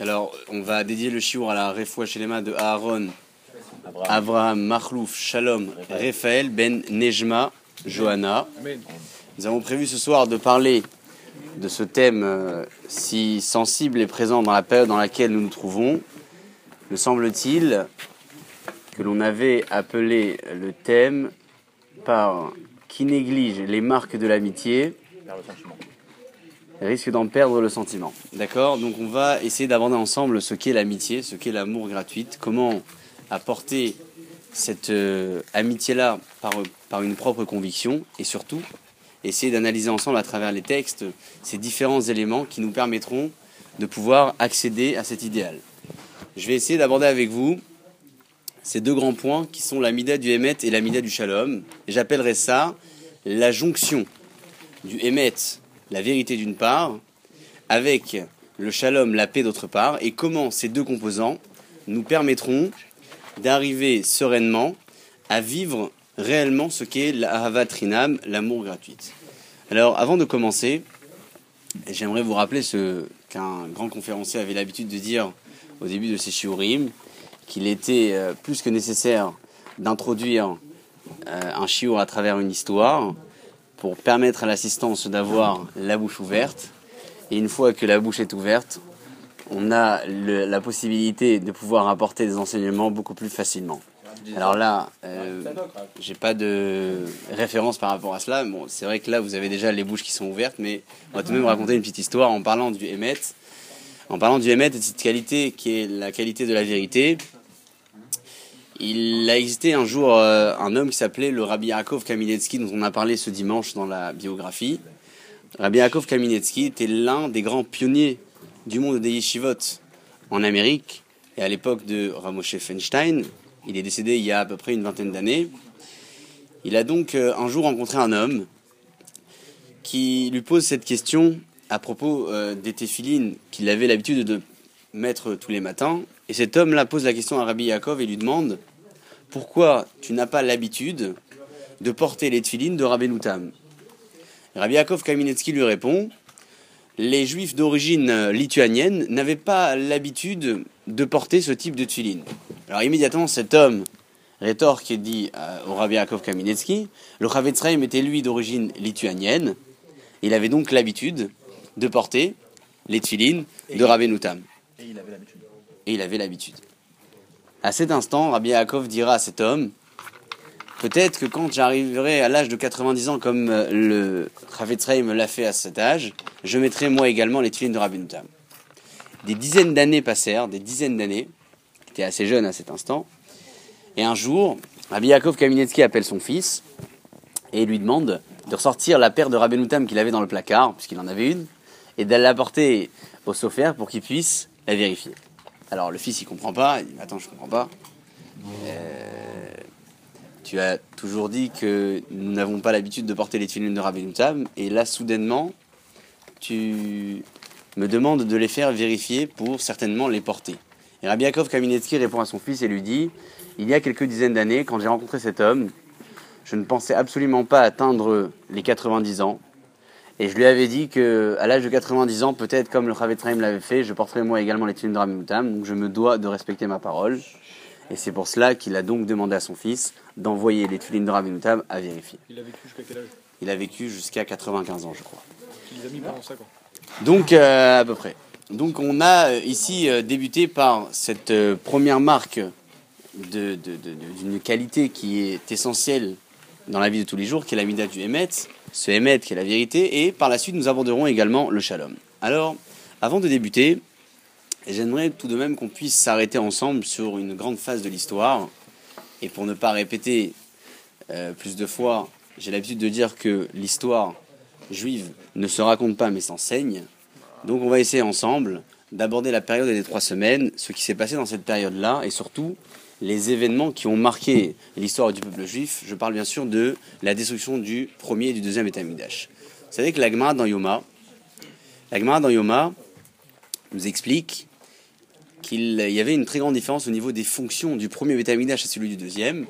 Alors, on va dédier le chiour à la Refoua Shelema de Aaron, Abraham, Machlouf, Shalom, Raphaël, Ben Nejma, Johanna. Nous avons prévu ce soir de parler de ce thème euh, si sensible et présent dans la période dans laquelle nous nous trouvons. Me semble-t-il que l'on avait appelé le thème par qui néglige les marques de l'amitié risque d'en perdre le sentiment. D'accord Donc on va essayer d'aborder ensemble ce qu'est l'amitié, ce qu'est l'amour gratuite, comment apporter cette euh, amitié-là par, par une propre conviction et surtout essayer d'analyser ensemble à travers les textes ces différents éléments qui nous permettront de pouvoir accéder à cet idéal. Je vais essayer d'aborder avec vous ces deux grands points qui sont la mida du Hémet et la mida du Shalom. J'appellerai ça la jonction du Hémet, la vérité d'une part, avec le Shalom, la paix d'autre part, et comment ces deux composants nous permettront d'arriver sereinement à vivre réellement ce qu'est l'Ahavatrinam, l'amour gratuit. Alors, avant de commencer, j'aimerais vous rappeler ce qu'un grand conférencier avait l'habitude de dire au début de ses shiurim, qu'il était euh, plus que nécessaire d'introduire euh, un shiur à travers une histoire pour permettre à l'assistance d'avoir la bouche ouverte. Et une fois que la bouche est ouverte, on a la possibilité de pouvoir apporter des enseignements beaucoup plus facilement. Alors là, euh, j'ai pas de référence par rapport à cela. Bon, c'est vrai que là, vous avez déjà les bouches qui sont ouvertes, mais on va tout de même raconter une petite histoire en parlant du Hémet. En parlant du Hémet et de cette qualité qui est la qualité de la vérité, il a existé un jour euh, un homme qui s'appelait le Rabbi Yaakov Kaminetsky, dont on a parlé ce dimanche dans la biographie. Rabbi Yaakov Kaminetsky était l'un des grands pionniers du monde des yeshivot en Amérique. Et à l'époque de Ramoshe Feinstein, il est décédé il y a à peu près une vingtaine d'années. Il a donc euh, un jour rencontré un homme qui lui pose cette question à propos euh, des téphilines qu'il avait l'habitude de mettre tous les matins. Et cet homme-là pose la question à Rabbi Yaakov et lui demande pourquoi tu n'as pas l'habitude de porter les tefilines de Rabbi Noutam Rabbi Yaakov Kaminetsky lui répond les juifs d'origine lituanienne n'avaient pas l'habitude de porter ce type de tefilines. Alors immédiatement, cet homme rétorque et dit au Rabbi Yaakov Kaminetsky le Chavetzraim était lui d'origine lituanienne, il avait donc l'habitude de porter les tefilines de Rabbi Noutam. Et il avait l'habitude. Et il avait l'habitude. À cet instant, Rabbi Yaakov dira à cet homme Peut-être que quand j'arriverai à l'âge de 90 ans, comme euh, le Chavetzrei me l'a fait à cet âge, je mettrai moi également les tefilines de Rabbi Noutam. Des dizaines d'années passèrent, des dizaines d'années, il était assez jeune à cet instant, et un jour, Rabbi Yaakov Kaminetsky appelle son fils et lui demande de ressortir la paire de Rabbi Noutam qu'il avait dans le placard, puisqu'il en avait une, et d'aller l'apporter au sophère pour qu'il puisse la vérifier. Alors le fils il comprend pas, il attends je comprends pas. Euh, tu as toujours dit que nous n'avons pas l'habitude de porter les tefillin de Rabbi Noutam et là soudainement tu me demandes de les faire vérifier pour certainement les porter. Et Rabbi Kaminetsky répond à son fils et lui dit il y a quelques dizaines d'années quand j'ai rencontré cet homme je ne pensais absolument pas atteindre les 90 ans et je lui avais dit que à l'âge de 90 ans, peut-être comme le Chavetraim l'avait fait, je porterai moi également les tefillin de Rabbi Moutam, donc je me dois de respecter ma parole. Et c'est pour cela qu'il a donc demandé à son fils d'envoyer les tefillin de Rabbi Moutam à vérifier. Il a vécu jusqu'à quel âge? Il a vécu jusqu'à 95 ans, je crois. Il les a mis pendant ça, quoi. Donc, euh, à peu près. Donc, on a euh, ici euh, débuté par cette première marque d'une qualité qui est essentielle dans la vie de tous les jours, qui est la mida du Hémet, ce Hémet qui est la vérité, et par la suite nous aborderons également le Shalom. Alors, avant de débuter, j'aimerais tout de même qu'on puisse s'arrêter ensemble sur une grande phase de l'histoire, et pour ne pas répéter euh, plus de fois, j'ai l'habitude de dire que l'histoire juive ne se raconte pas mais s'enseigne. Donc on va essayer ensemble d'aborder la période des trois semaines, ce qui s'est passé dans cette période-là, et surtout les événements qui ont marqué l'histoire du peuple juif. Je parle bien sûr de la destruction du premier et du deuxième État Vous savez que la Gemara dans Yoma, la Gemara dans Yoma nous explique qu'il y avait une très grande différence au niveau des fonctions du premier Beth et celui du deuxième.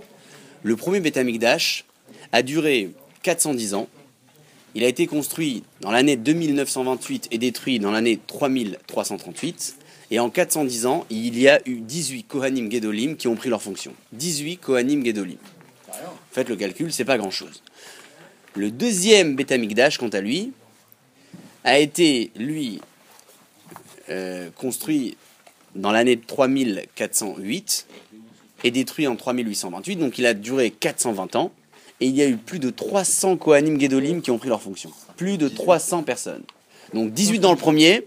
Le premier Beth a duré 410 ans. Il a été construit dans l'année 2928 et détruit dans l'année 3338. Et en 410 ans, il y a eu 18 Kohanim Gedolim qui ont pris leur fonction. 18 Kohanim Gedolim. Faites le calcul, c'est pas grand chose. Le deuxième Betamikdash, quant à lui, a été, lui, euh, construit dans l'année 3408 et détruit en 3828, donc il a duré 420 ans, et il y a eu plus de 300 Kohanim Gedolim qui ont pris leur fonction. Plus de 300 personnes. Donc 18 dans le premier,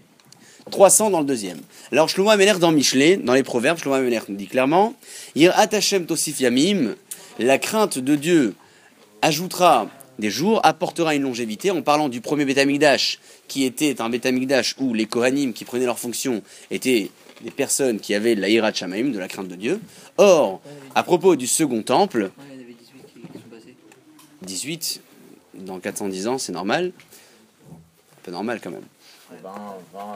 300 dans le deuxième. Alors Shlomo Ameler dans Michelet, dans les proverbes, Shlomo Ameler nous dit clairement, Ir Atachem Tosif Yamim, la crainte de Dieu ajoutera des jours, apportera une longévité, en parlant du premier Betamigdash, qui était un Betamigdash où les Kohanim qui prenaient leur fonction étaient des personnes qui avaient la de la crainte de Dieu. Or, à propos du second temple, 18 dans 410 ans, c'est normal. Un peu normal quand même.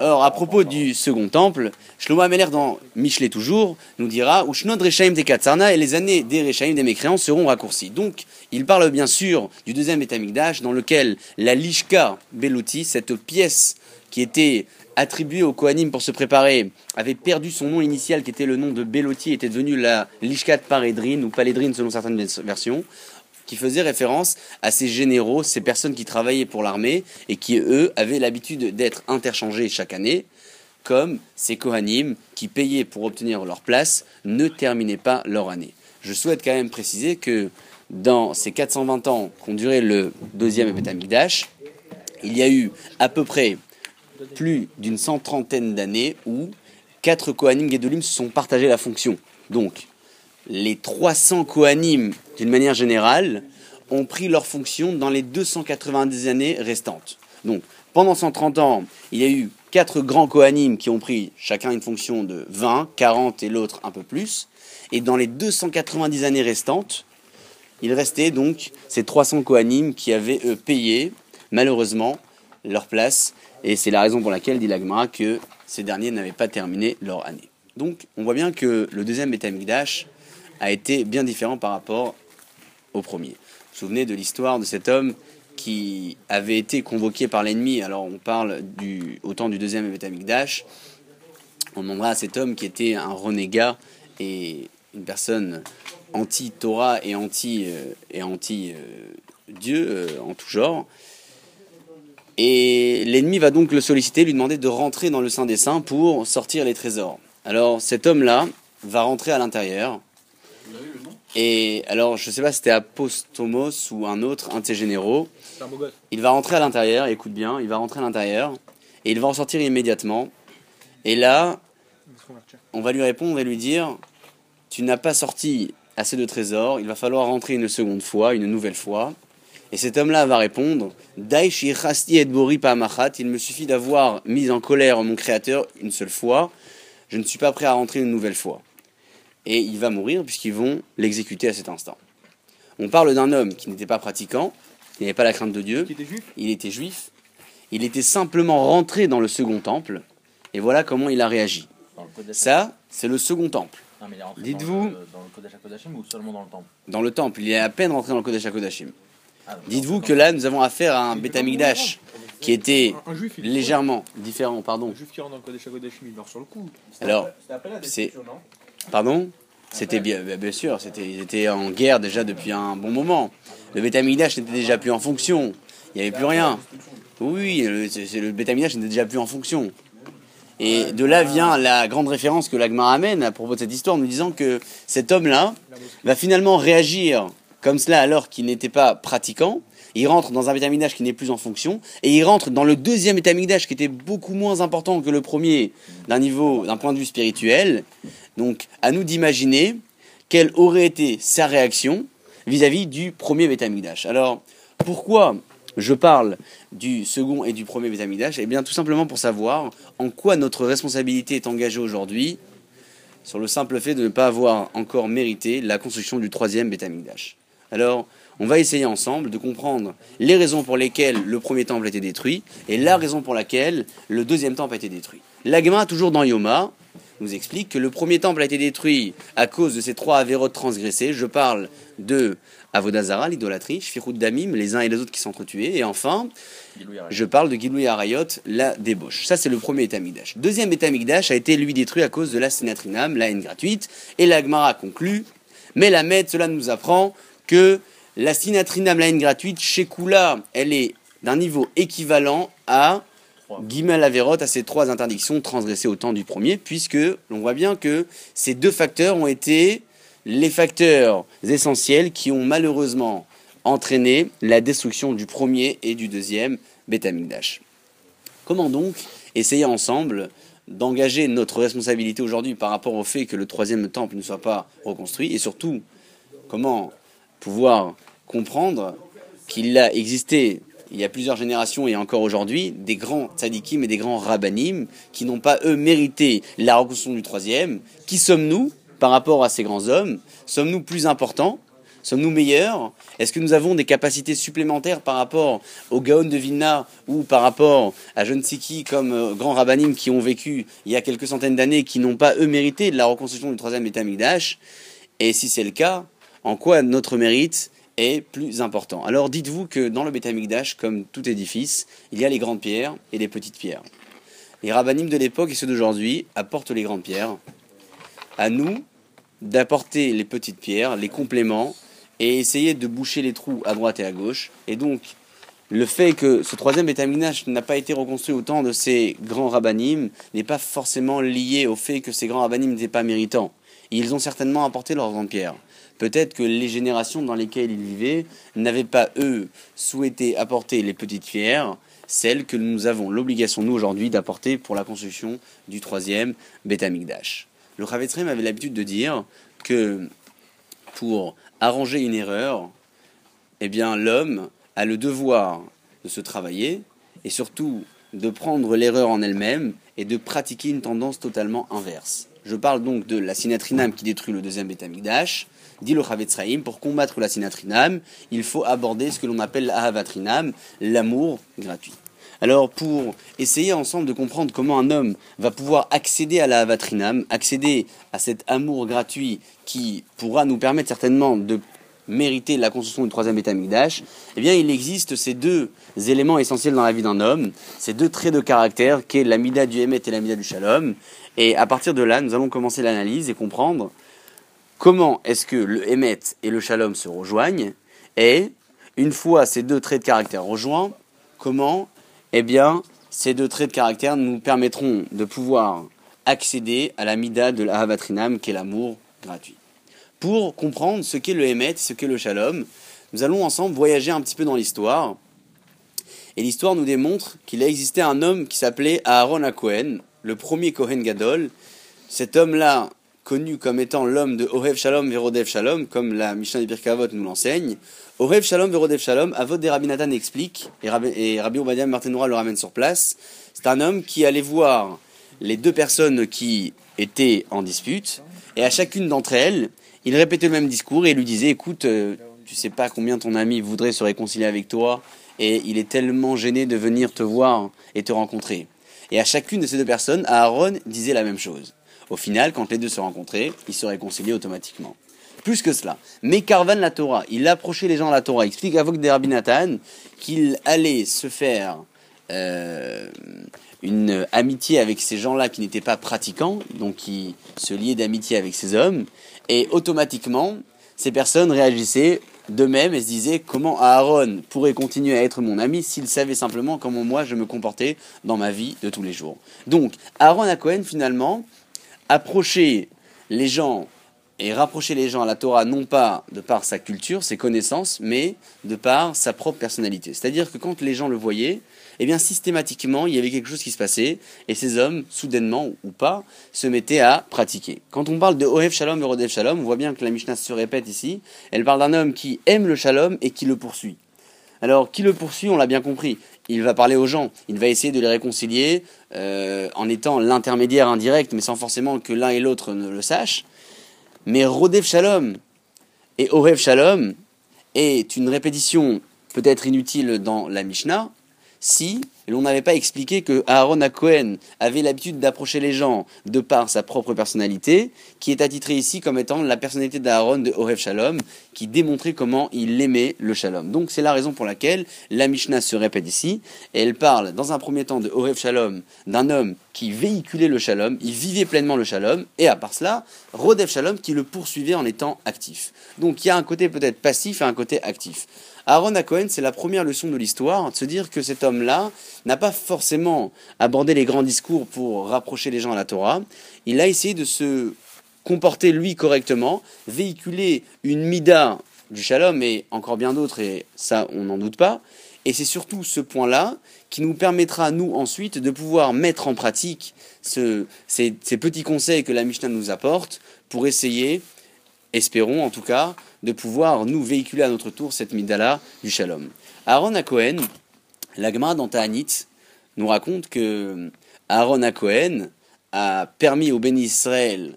Or, à propos du second temple, Shlomo Ameler dans Michelet toujours nous dira Ushnod Rechaim des Katsarna et les années des Rechaim des mécréants seront raccourcies. Donc, il parle bien sûr du deuxième Betamikdash dans lequel la Lishka Belouti, cette pièce qui était attribuée au Kohanim pour se préparer, avait perdu son nom initial qui était le nom de Belotti, était devenu la Lishkat Paredrine ou Paledrine selon certaines versions qui faisait référence à ces généraux, ces personnes qui travaillaient pour l'armée et qui, eux, avaient l'habitude d'être interchangés chaque année, comme ces Kohanim qui payaient pour obtenir leur place ne terminaient pas leur année. Je souhaite quand même préciser que dans ces 420 ans qu'ont duré le deuxième Betamikdash, il y a eu à peu près plus d'une cent trentaine d'années où quatre Kohanim Gedolim se sont partagés la fonction. Donc, les 300 Kohanim, d'une manière générale, ont pris leur fonction dans les 290 années restantes. Donc, pendant 130 ans, il y a eu quatre grands Kohanim qui ont pris chacun une fonction de 20, 40 et l'autre un peu plus. Et dans les 290 années restantes, il restait donc ces 300 Kohanim qui avaient eux, payé, malheureusement, leur place. Et c'est la raison pour laquelle dit l'Agmara que ces derniers n'avaient pas terminé leur année. Donc, on voit bien que le deuxième Betamikdash a été bien différent par rapport au premier. Vous vous souvenez de l'histoire de cet homme qui avait été convoqué par l'ennemi. Alors on parle au temps du deuxième Betamikdash. On demandera cet homme qui était un renégat et une personne anti-Torah et euh, et anti euh, Dieu euh, en tout genre. Et l'ennemi va donc le solliciter, lui demander de rentrer dans le Saint des Saints pour sortir les trésors. Alors cet homme-là va rentrer à l'intérieur et alors, je ne sais pas si c'était Apostomos ou un autre, un de ses généraux. Il va rentrer à l'intérieur, écoute bien, il va rentrer à l'intérieur et il va en sortir immédiatement. Et là, on va lui répondre et lui dire Tu n'as pas sorti assez de trésors, il va falloir rentrer une seconde fois, une nouvelle fois. Et cet homme-là va répondre et Bori il me suffit d'avoir mis en colère mon créateur une seule fois, je ne suis pas prêt à rentrer une nouvelle fois et il va mourir puisqu'ils vont l'exécuter à cet instant. On parle d'un homme qui n'était pas pratiquant, qui n'avait pas la crainte de Dieu. Il était juif. Il était simplement rentré dans le second temple. Et voilà comment il a réagi. Ça, c'est le second temple. Dites-vous. Dans le Kodesh HaKodashim ou seulement dans le temple? Dans le temple. Il est à peine rentré dans le Kodesh HaKodashim. Ah, Dites-vous que là, nous avons affaire à un Betamigdash qui était légèrement différent. Pardon. Un juif qui rentre dans le Kodesh HaKodashim, il meurt sur le coup. Alors, c'est. Pardon C'était bien, sûr, c'était, ils étaient en guerre déjà depuis un bon moment. Le bétamigdash n'était déjà plus en fonction. Il n'y avait plus rien. Oui, le, le bétamigdash n'était déjà plus en fonction. Et de là vient la grande référence que l'Agma amène à propos de cette histoire, nous disant que cet homme-là va finalement réagir comme cela alors qu'il n'était pas pratiquant. Il rentre dans un bétamigdash qui n'est plus en fonction, et il rentre dans le deuxième bétamigdash qui était beaucoup moins important que le premier d'un niveau, d'un point de vue spirituel, donc, à nous d'imaginer quelle aurait été sa réaction vis-à-vis du premier Betamigdash. Alors, pourquoi je parle du second et du premier Betamigdash? Eh bien, tout simplement pour savoir en quoi notre responsabilité est engagée aujourd'hui sur le simple fait de ne pas avoir encore mérité la construction du troisième Betamigdash. Alors, on va essayer ensemble de comprendre les raisons pour lesquelles le premier temple a été détruit et la raison pour laquelle le deuxième temple a été détruit. L'agma, toujours dans Yoma, nous explique que le premier temple a été détruit à cause de ces trois avérotes transgressés. Je parle de Avodazara, l'idolâtrie, Shfirut Damim, les uns et les autres qui s'entretuaient, et enfin, je parle de Gilou Arayot, la débauche. Ça, c'est le premier État-Migdash. Deuxième État-Migdash a été, lui, détruit à cause de la Sinatrinam, la haine gratuite, et la Gemara conclut, mais la Med, cela nous apprend que la Sinatrinam, la haine gratuite, chez Kula, elle est d'un niveau équivalent à Gimel Averot, à ces trois interdictions transgressées au temps du premier, puisque l'on voit bien que ces deux facteurs ont été les facteurs essentiels qui ont malheureusement entraîné la destruction du premier et du deuxième Betamigdash. Comment donc essayer ensemble d'engager notre responsabilité aujourd'hui par rapport au fait que le troisième temple ne soit pas reconstruit et surtout comment pouvoir comprendre qu'il a existé il y a plusieurs générations et encore aujourd'hui, des grands tzadikim et des grands rabbanim qui n'ont pas, eux, mérité la reconstruction du troisième. Qui sommes-nous par rapport à ces grands hommes? Sommes-nous plus importants? Sommes-nous meilleurs? Est-ce que nous avons des capacités supplémentaires par rapport aux Gaon de Vilna ou par rapport à je ne sais qui comme euh, grands rabbanim qui ont vécu il y a quelques centaines d'années qui n'ont pas eux mérité la reconstruction du troisième État Migdash Et si c'est le cas, en quoi notre mérite est plus important. Alors dites-vous que dans le Beth comme tout édifice, il y a les grandes pierres et les petites pierres. Les rabbinim de l'époque et ceux d'aujourd'hui apportent les grandes pierres. À nous d'apporter les petites pierres, les compléments, et essayer de boucher les trous à droite et à gauche. Et donc, le fait que ce troisième Beth n'a pas été reconstruit au temps de ces grands rabbinim n'est pas forcément lié au fait que ces grands rabbinim n'étaient pas méritants. Ils ont certainement apporté leurs grandes pierres. Peut-être que les générations dans lesquelles ils vivaient n'avaient pas, eux, souhaité apporter les petites pierres, celles que nous avons l'obligation, nous, aujourd'hui, d'apporter pour la construction du troisième Beth Le Chavetzrem avait l'habitude de dire que pour arranger une erreur, eh bien, l'homme a le devoir de se travailler et surtout de prendre l'erreur en elle-même et de pratiquer une tendance totalement inverse. Je parle donc de la sinatrinam qui détruit le deuxième Betamigdash, dit le Chavetzraïm, pour combattre la sinatrinam, il faut aborder ce que l'on appelle l'ahavatrinam, l'amour gratuit. Alors, pour essayer ensemble de comprendre comment un homme va pouvoir accéder à la accéder à cet amour gratuit qui pourra nous permettre certainement de mériter la construction du troisième état Migdash, eh bien, il existe ces deux éléments essentiels dans la vie d'un homme, ces deux traits de caractère, qui est l'amida du Hémet et l'amida du Shalom. Et à partir de là, nous allons commencer l'analyse et comprendre comment est-ce que le Hémet et le Shalom se rejoignent, et une fois ces deux traits de caractère rejoints, comment, eh ces deux traits de caractère nous permettront de pouvoir accéder à l'amida de l'Ahavatrinam, qui est l'amour gratuit pour comprendre ce qu'est le Hémet, ce qu'est le Shalom. Nous allons ensemble voyager un petit peu dans l'histoire. Et l'histoire nous démontre qu'il a existé un homme qui s'appelait Aaron Akohen, le premier Kohen Gadol. Cet homme-là, connu comme étant l'homme de Orev Shalom Verodev Shalom, comme la Mishnah de Birkavot nous l'enseigne. Orev Shalom Verodev Shalom, Avod des Rabbi explique, et Rabbi, et Rabbi le ramène sur place. C'est un homme qui allait voir les deux personnes qui étaient en dispute, et à chacune d'entre elles, il répétait le même discours et lui disait écoute, euh, tu sais pas combien ton ami voudrait se réconcilier avec toi et il est tellement gêné de venir te voir et te rencontrer. Et à chacune de ces deux personnes, Aaron disait la même chose. Au final, quand les deux se rencontraient, ils se réconciliaient automatiquement. Plus que cela. Mais Carvan la Torah, il approchait les gens à la Torah, il explique à des Rabbi qu'il allait se faire euh, une amitié avec ces gens-là qui n'étaient pas pratiquants, donc qui se liaient d'amitié avec ces hommes, et automatiquement, ces personnes réagissaient d'eux-mêmes et se disaient comment Aaron pourrait continuer à être mon ami s'il savait simplement comment moi je me comportais dans ma vie de tous les jours. Donc, Aaron à Cohen finalement approchait les gens et rapprocher les gens à la Torah non pas de par sa culture, ses connaissances, mais de par sa propre personnalité. C'est-à-dire que quand les gens le voyaient, eh bien systématiquement, il y avait quelque chose qui se passait, et ces hommes, soudainement ou pas, se mettaient à pratiquer. Quand on parle de Ohev Shalom et Rodev Shalom, on voit bien que la Mishnah se répète ici, elle parle d'un homme qui aime le Shalom et qui le poursuit. Alors, qui le poursuit, on l'a bien compris. Il va parler aux gens, il va essayer de les réconcilier euh, en étant l'intermédiaire indirect, mais sans forcément que l'un et l'autre ne le sachent. Mais Rodev Shalom et Orev Shalom est une répétition peut-être inutile dans la Mishnah, si l'on n'avait pas expliqué que Aaron à Cohen avait l'habitude d'approcher les gens de par sa propre personnalité, qui est attitrée ici comme étant la personnalité d'Aaron de Orev Shalom, qui démontrait comment il aimait le Shalom. Donc c'est la raison pour laquelle la Mishnah se répète ici, et elle parle dans un premier temps de Orev Shalom, d'un homme qui véhiculait le Shalom, il vivait pleinement le Shalom, et à part cela, Rodev Shalom qui le poursuivait en étant actif. Donc il y a un côté peut-être passif et un côté actif. Aaron à Cohen, c'est la première leçon de l'histoire, de se dire que cet homme-là n'a pas forcément abordé les grands discours pour rapprocher les gens à la Torah. Il a essayé de se comporter lui correctement, véhiculer une mida du shalom et encore bien d'autres, et ça on n'en doute pas. Et c'est surtout ce point-là qui nous permettra, nous, ensuite, de pouvoir mettre en pratique ces, ces petits conseils que la Mishnah nous apporte pour essayer, espérons en tout cas, de pouvoir nous véhiculer à notre tour cette midala du shalom. Aaron à Cohen, la Gemara dans Ta'anit nous raconte que Aaron à Cohen a permis au béni Israël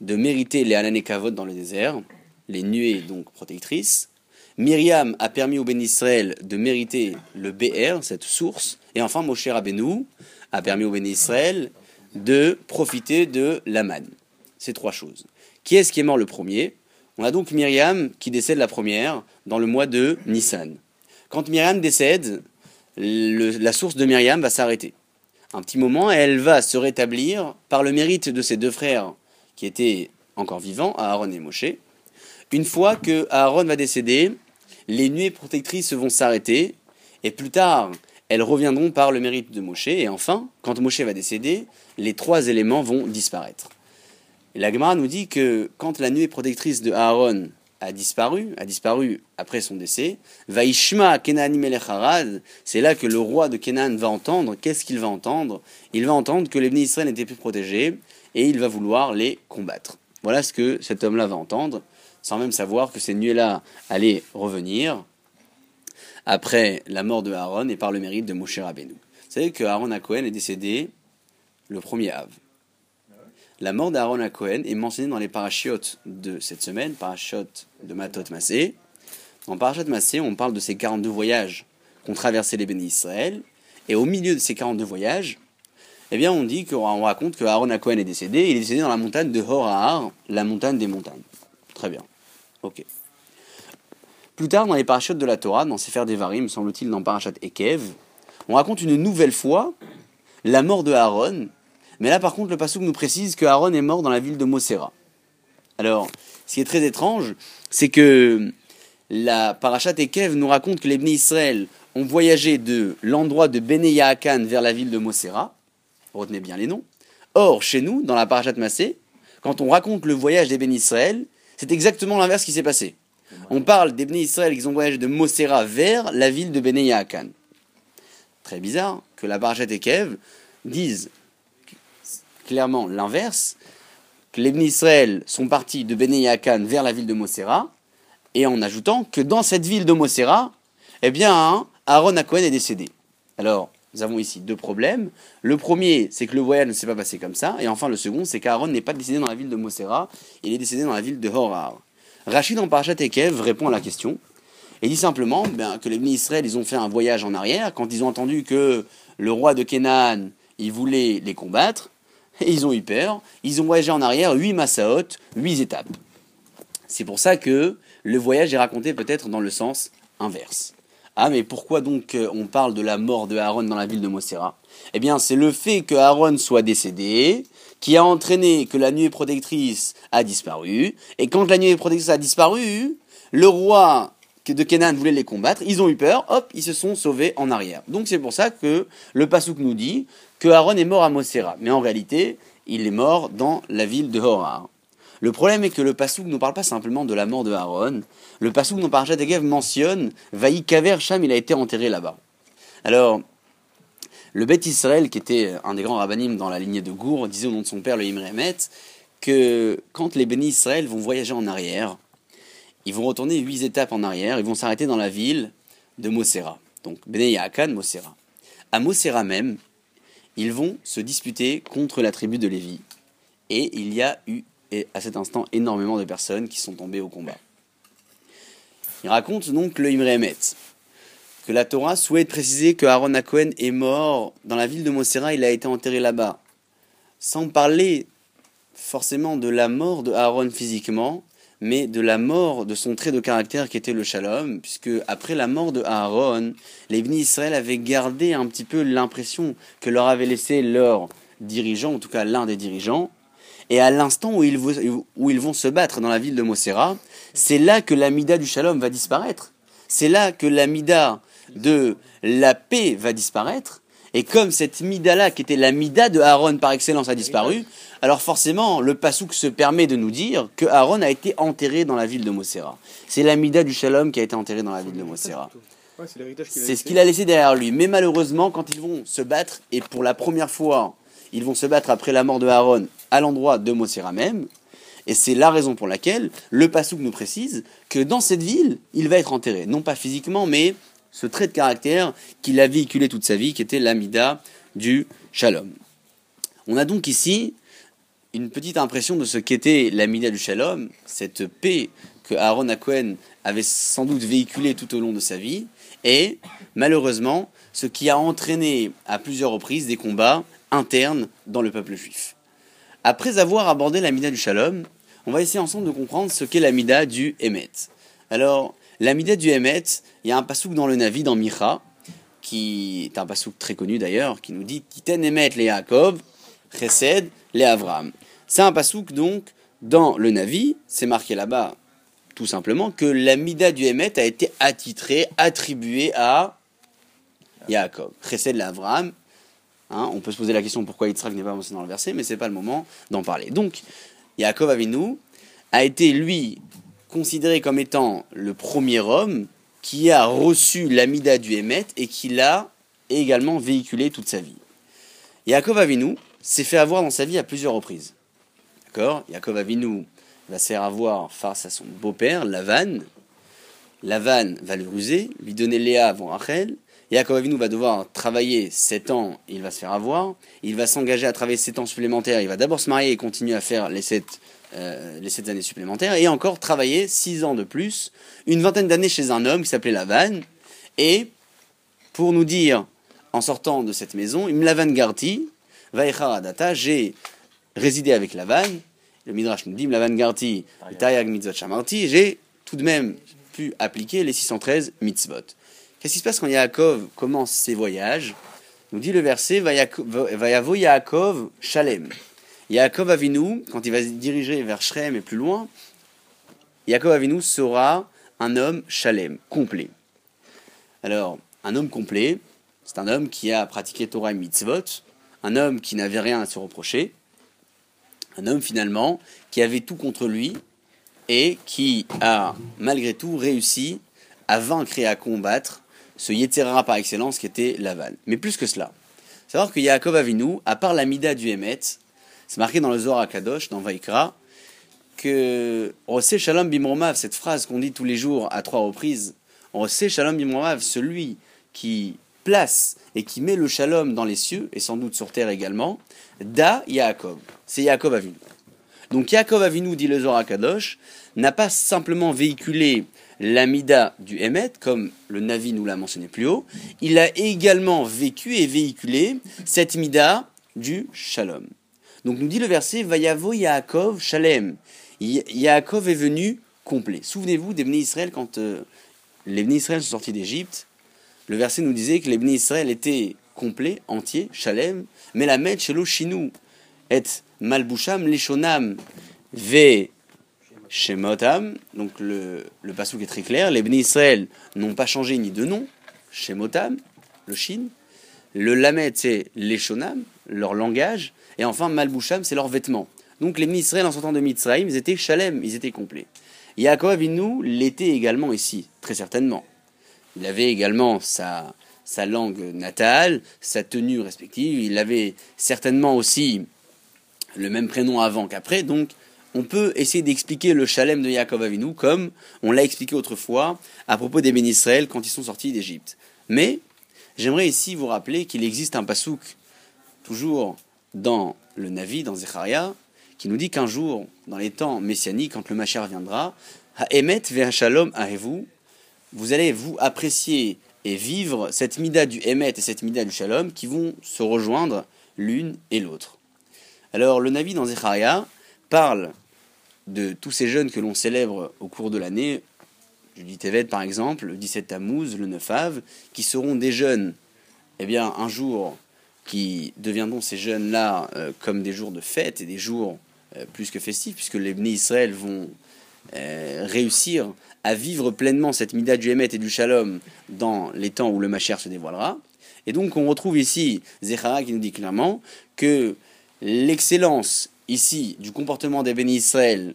de mériter les Alanekavot dans le désert, les nuées donc protectrices. Myriam a permis au béni Israël de mériter le BR, cette source. Et enfin, Moshe Rabbeinu a permis au béni Israël de profiter de l'Aman. Ces trois choses. Qui est-ce qui est mort le premier? On a donc Myriam qui décède la première dans le mois de Nissan. Quand Myriam décède, la source de Myriam va s'arrêter. Un petit moment, elle va se rétablir par le mérite de ses deux frères qui étaient encore vivants, Aaron et Moshe. Une fois que Aaron va décéder, les nuées protectrices vont s'arrêter et plus tard, elles reviendront par le mérite de Moshe. Et enfin, quand Moshe va décéder, les trois éléments vont disparaître. Et la Gemara nous dit que quand la nuée protectrice de Aaron a disparu, a disparu après son décès, Vaishma Kenani Melech c'est là que le roi de Kenan va entendre. Qu'est-ce qu'il va entendre? Il va entendre que les bénis Israël n'étaient plus protégés et il va vouloir les combattre. Voilà ce que cet homme-là va entendre, sans même savoir que ces nuées-là allaient revenir après la mort de Aaron et par le mérite de Moshe Rabbeinu. Vous savez que Aaron à Cohen est décédé le 1er av. La mort d'Aaron à Cohen est mentionnée dans les parachiotes de cette semaine, parachiotes de Matot Massé. Dans Parachot Massé, on parle de ces 42 voyages qu'ont traversé les bénis Israël. Et au milieu de ces 42 voyages, eh bien, on dit qu'on raconte que Aaron à Cohen est décédé. Il est décédé dans la montagne de Horahar, la montagne des montagnes. Très bien. Ok. Plus tard, dans les parachutes de la Torah, dans Sefer Devarim, semble-t-il dans Parachat Ekev, on raconte une nouvelle fois la mort de Aaron mais là, par contre, le Passouk nous précise que Aaron est mort dans la ville de Mosera. Alors, ce qui est très étrange, c'est que la Parashat Ekev nous raconte que les Bnei Israël ont voyagé de l'endroit de Bene Yaakan vers la ville de Mosera. Retenez bien les noms. Or, chez nous, dans la Parashat Massé, quand on raconte le voyage des Bnei Israël, c'est exactement l'inverse qui s'est passé. On parle des Bnei Israël qui ont voyagé de Mosera vers la ville de Bene Yaakan. Très bizarre que la Parashat Ekev dise clairement l'inverse, que les Israël sont partis de Bene Yaakan vers la ville de Mosera, et en ajoutant que dans cette ville de Mosera, eh bien, Aaron à Cohen est décédé. Alors, nous avons ici deux problèmes. Le premier, c'est que le voyage ne s'est pas passé comme ça, et enfin le second, c'est qu'Aaron n'est pas décédé dans la ville de Mosera, il est décédé dans la ville de Horar. Rachid en Parashat Ekev répond à la question, et dit simplement ben, que les Israël, ils ont fait un voyage en arrière, quand ils ont entendu que le roi de Canaan, il voulait les combattre, et ils ont eu peur. Ils ont voyagé en arrière 8 massaot, 8 étapes. C'est pour ça que le voyage est raconté peut-être dans le sens inverse. Ah, mais pourquoi donc euh, on parle de la mort de Aaron dans la ville de Mosera? Eh bien, c'est le fait que Aaron soit décédé qui a entraîné que la nuée protectrice a disparu. Et quand la nuée protectrice a disparu, le roi de Kenan voulait les combattre, ils ont eu peur, hop, ils se sont sauvés en arrière. Donc c'est pour ça que le Passouk nous dit que Aaron est mort à Mosera. Mais en réalité, il est mort dans la ville de Horar. Le problème est que le Passouk ne parle pas simplement de la mort de Aaron. Le Passouk dont Parashat mentionne Vaï Kaver Sham, il a été enterré là-bas. Alors, le Beth Israël, qui était un des grands rabbinim dans la lignée de Gour, disait au nom de son père, le Imremet, que quand les bénis Israël vont voyager en arrière, ils vont retourner huit étapes en arrière, ils vont s'arrêter dans la ville de Mosera. Donc, Bnei Yaakan, Mosera. À Mosera même, ils vont se disputer contre la tribu de Lévi. Et il y a eu, à cet instant, énormément de personnes qui sont tombées au combat. Il raconte donc le Imremet. que la Torah souhaite préciser que Aaron Cohen est mort dans la ville de Mosera, il a été enterré là-bas. Sans parler forcément de la mort de Aaron physiquement, mais de la mort de son trait de caractère qui était le shalom, puisque après la mort de Aaron, les bénis Israël avaient gardé un petit peu l'impression que leur avait laissé leur dirigeant, en tout cas l'un des dirigeants, et à l'instant où ils, où ils vont se battre dans la ville de Mosera, c'est là que l'amida du shalom va disparaître. C'est là que l'amida de la paix va disparaître. Et comme cette mida-là, qui était la mida de Aaron par excellence, a disparu, alors forcément, le pasouk se permet de nous dire que Aaron a été enterré dans la ville de Mosera. C'est la mida du Shalom qui a été enterré dans la ville de Mosera. C'est ce qu'il a laissé derrière lui. Mais malheureusement, quand ils vont se battre, et pour la première fois, ils vont se battre après la mort de Aaron à l'endroit de Mosera même, et c'est la raison pour laquelle le pasouk nous précise que dans cette ville, il va être enterré. Non pas physiquement, mais ce trait de caractère qu'il a véhiculé toute sa vie, qui était l'amida du shalom. On a donc ici une petite impression de ce qu'était l'amida du shalom, cette paix que Aaron Cohen avait sans doute véhiculée tout au long de sa vie, et malheureusement ce qui a entraîné à plusieurs reprises des combats internes dans le peuple juif. Après avoir abordé l'amida du shalom, on va essayer ensemble de comprendre ce qu'est l'amida du Emet. Alors, L'amida du Emet, il y a un pasouk dans le Navi, dans Micha, qui est un pasouk très connu d'ailleurs, qui nous dit Titen Emet le Yaakov, Chesed le Avram. C'est un pasouk donc dans le Navi, c'est marqué là-bas tout simplement que l'amida du Emet a été attitrée, attribuée à Yaakov, Chesed le Avram. Hein, on peut se poser la question pourquoi Yitzhak n'est pas mentionné dans le verset, mais ce n'est pas le moment d'en parler. Donc, Yaakov Avinu a été lui considéré comme étant le premier homme qui a reçu l'amida du Hémet et qui l'a également véhiculé toute sa vie. Yaakov Avinu s'est fait avoir dans sa vie à plusieurs reprises. D'accord? Yaakov Avinu va se faire avoir face à son beau-père, Lavan. Lavan va le ruser, lui donner Léa avant Rachel. Yaakov Avinu va devoir travailler 7 ans, il va se faire avoir. Il va s'engager à travailler 7 ans supplémentaires. Il va d'abord se marier et continuer à faire les 7 euh, les 7 années supplémentaires, et encore travailler 6 ans de plus, une vingtaine d'années chez un homme qui s'appelait Lavan, et pour nous dire, en sortant de cette maison, Im Lavan Garti, Adata, j'ai résidé avec Lavan, le Midrash nous dit, Im Lavan Garti, Tayag Mitzvot Shamarti, j'ai tout de même pu appliquer les 613 mitzvot. Qu'est-ce qui se passe quand Yaakov commence ses voyages? Nous dit le verset, Vayavo Yaakov Shalem. Yaakov Avinu, quand il va se diriger vers Shrem et plus loin, Yaakov Avinu sera un homme shalem, complet. Alors, un homme complet, c'est un homme qui a pratiqué Torah et mitzvot, un homme qui n'avait rien à se reprocher, un homme finalement qui avait tout contre lui et qui a malgré tout réussi à vaincre et à combattre ce Yetzerara par excellence qui était Laval. Mais plus que cela, savoir que Yaakov Avinu, à part l'amida du Hémet, c'est marqué dans le Zohar Kadosh, dans Vaikra, que Rosé Shalom Bimromav, cette phrase qu'on dit tous les jours à trois reprises, Rosé Shalom Bimromav, celui qui place et qui met le shalom dans les cieux, et sans doute sur terre également, Da Yaakov. C'est Yaakov Avinu. Donc Yaakov Avinu, dit le Zohar Kadosh, n'a pas simplement véhiculé l'amida du Emet, comme le Navi nous l'a mentionné plus haut, il a également vécu et véhiculé cette mida du shalom. Donc nous dit le verset Vayavo Yaakov Shalem. Yaakov est venu complet. Souvenez-vous des Israël quand euh, les Israël sont sortis d'Égypte. Le verset nous disait que les Israël étaient complets, entiers, Shalem. Mais la met shelo shinu et malbusham leshonam ve shemotam. Donc le, le pasouk est très clair. Les Bnei Israël n'ont pas changé ni de nom. Shemotam, le shin. Le lamet, c'est leshonam, leur langage. Et enfin, Malboucham, c'est leurs vêtements. Donc les Israël en sortant de Mitzrayim, ils étaient Shalem, ils étaient complets. Yaakov Avinu l'était également ici, très certainement. Il avait également sa, sa langue natale, sa tenue respective, il avait certainement aussi le même prénom avant qu'après, donc on peut essayer d'expliquer le Shalem de Yaakov Avinu comme on l'a expliqué autrefois à propos des Israël quand ils sont sortis d'Égypte. Mais j'aimerais ici vous rappeler qu'il existe un pasouk, toujours dans le Navi, dans Zecharia, qui nous dit qu'un jour, dans les temps messianiques, quand le Machar viendra, Ha'emet shalom vous, vous allez vous apprécier et vivre cette mida du Emet et cette mida du Shalom qui vont se rejoindre l'une et l'autre. Alors le Navi dans Zecharia parle de tous ces jeunes que l'on célèbre au cours de l'année, Judith Tevet par exemple, le 17 Tammuz, le 9 Av, qui seront des jeunes, eh bien un jour, qui deviendront ces jeunes-là euh, comme des jours de fête et des jours euh, plus que festifs, puisque les Bnei Israël vont euh, réussir à vivre pleinement cette Mida du Hémet et du Shalom dans les temps où le Machère se dévoilera. Et donc on retrouve ici Zechara qui nous dit clairement que l'excellence ici du comportement des bénis Israël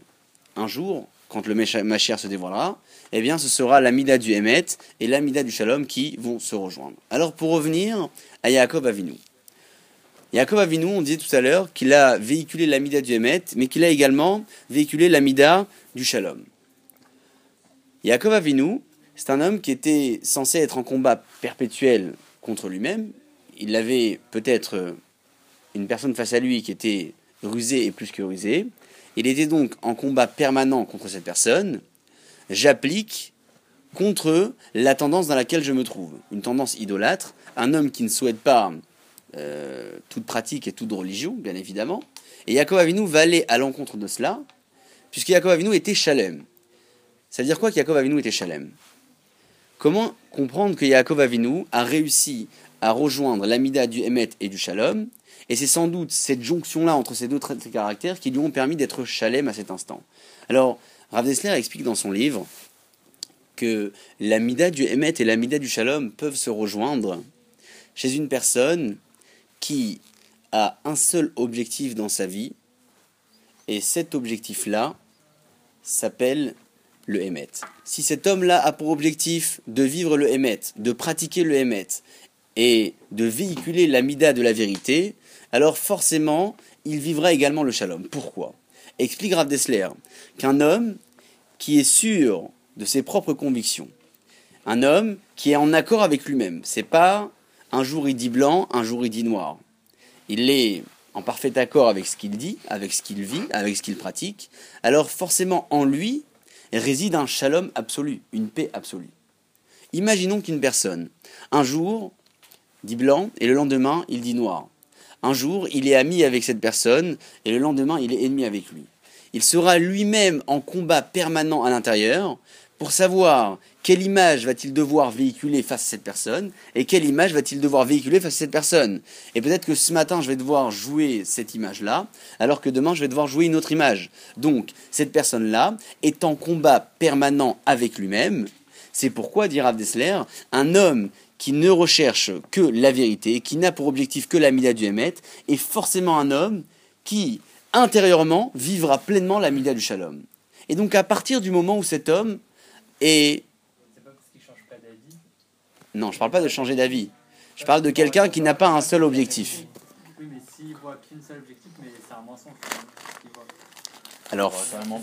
un jour, quand le Machère se dévoilera, eh bien ce sera la Mida du Hémet et la Mida du Shalom qui vont se rejoindre. Alors pour revenir à Yaakov Avinu. Yaakov Avinu, on disait tout à l'heure qu'il a véhiculé l'amida du Hémet, mais qu'il a également véhiculé l'amida du Shalom. Yaakov Avinu, c'est un homme qui était censé être en combat perpétuel contre lui-même. Il avait peut-être une personne face à lui qui était rusée et plus que rusée. Il était donc en combat permanent contre cette personne. J'applique contre la tendance dans laquelle je me trouve. Une tendance idolâtre, un homme qui ne souhaite pas euh, toute pratique et toute religion, bien évidemment. Et Yaakov Avinu va aller à l'encontre de cela, puisque Yaakov Avinu était Shalem. Ça veut dire quoi qu'Yaakov Avinu était Shalem? Comment comprendre que Yaakov Avinu a réussi à rejoindre l'amida du Emet et du Shalom Et c'est sans doute cette jonction-là entre ces deux traits de caractères qui lui ont permis d'être Shalem à cet instant. Alors, Rav Dessler explique dans son livre que l'amida du Emet et l'amida du Shalom peuvent se rejoindre chez une personne qui a un seul objectif dans sa vie, et cet objectif-là s'appelle le Hémet. Si cet homme-là a pour objectif de vivre le Hémet, de pratiquer le Hémet, et de véhiculer l'amida de la vérité, alors forcément, il vivra également le shalom. Pourquoi? Explique Rav Dessler qu'un homme qui est sûr de ses propres convictions, un homme qui est en accord avec lui-même, c'est pas un jour il dit blanc, un jour il dit noir. Il est en parfait accord avec ce qu'il dit, avec ce qu'il vit, avec ce qu'il pratique. Alors forcément en lui réside un shalom absolu, une paix absolue. Imaginons qu'une personne, un jour, dit blanc et le lendemain il dit noir. Un jour, il est ami avec cette personne et le lendemain, il est ennemi avec lui. Il sera lui-même en combat permanent à l'intérieur pour savoir quelle image va-t-il devoir véhiculer face à cette personne et quelle image va-t-il devoir véhiculer face à cette personne. Et peut-être que ce matin, je vais devoir jouer cette image-là, alors que demain, je vais devoir jouer une autre image. Donc, cette personne-là est en combat permanent avec lui-même. C'est pourquoi, dit Rav Dessler, un homme qui ne recherche que la vérité, qui n'a pour objectif que la Mida du Hémet, est forcément un homme qui, intérieurement, vivra pleinement la Mida du Shalom. Et donc, à partir du moment où cet homme et. Non, je parle pas de changer d'avis. Je parle de quelqu'un qui n'a pas un seul objectif. Oui, mais s'il voit qu'une seule objectif, mais c'est un mensonge. Alors,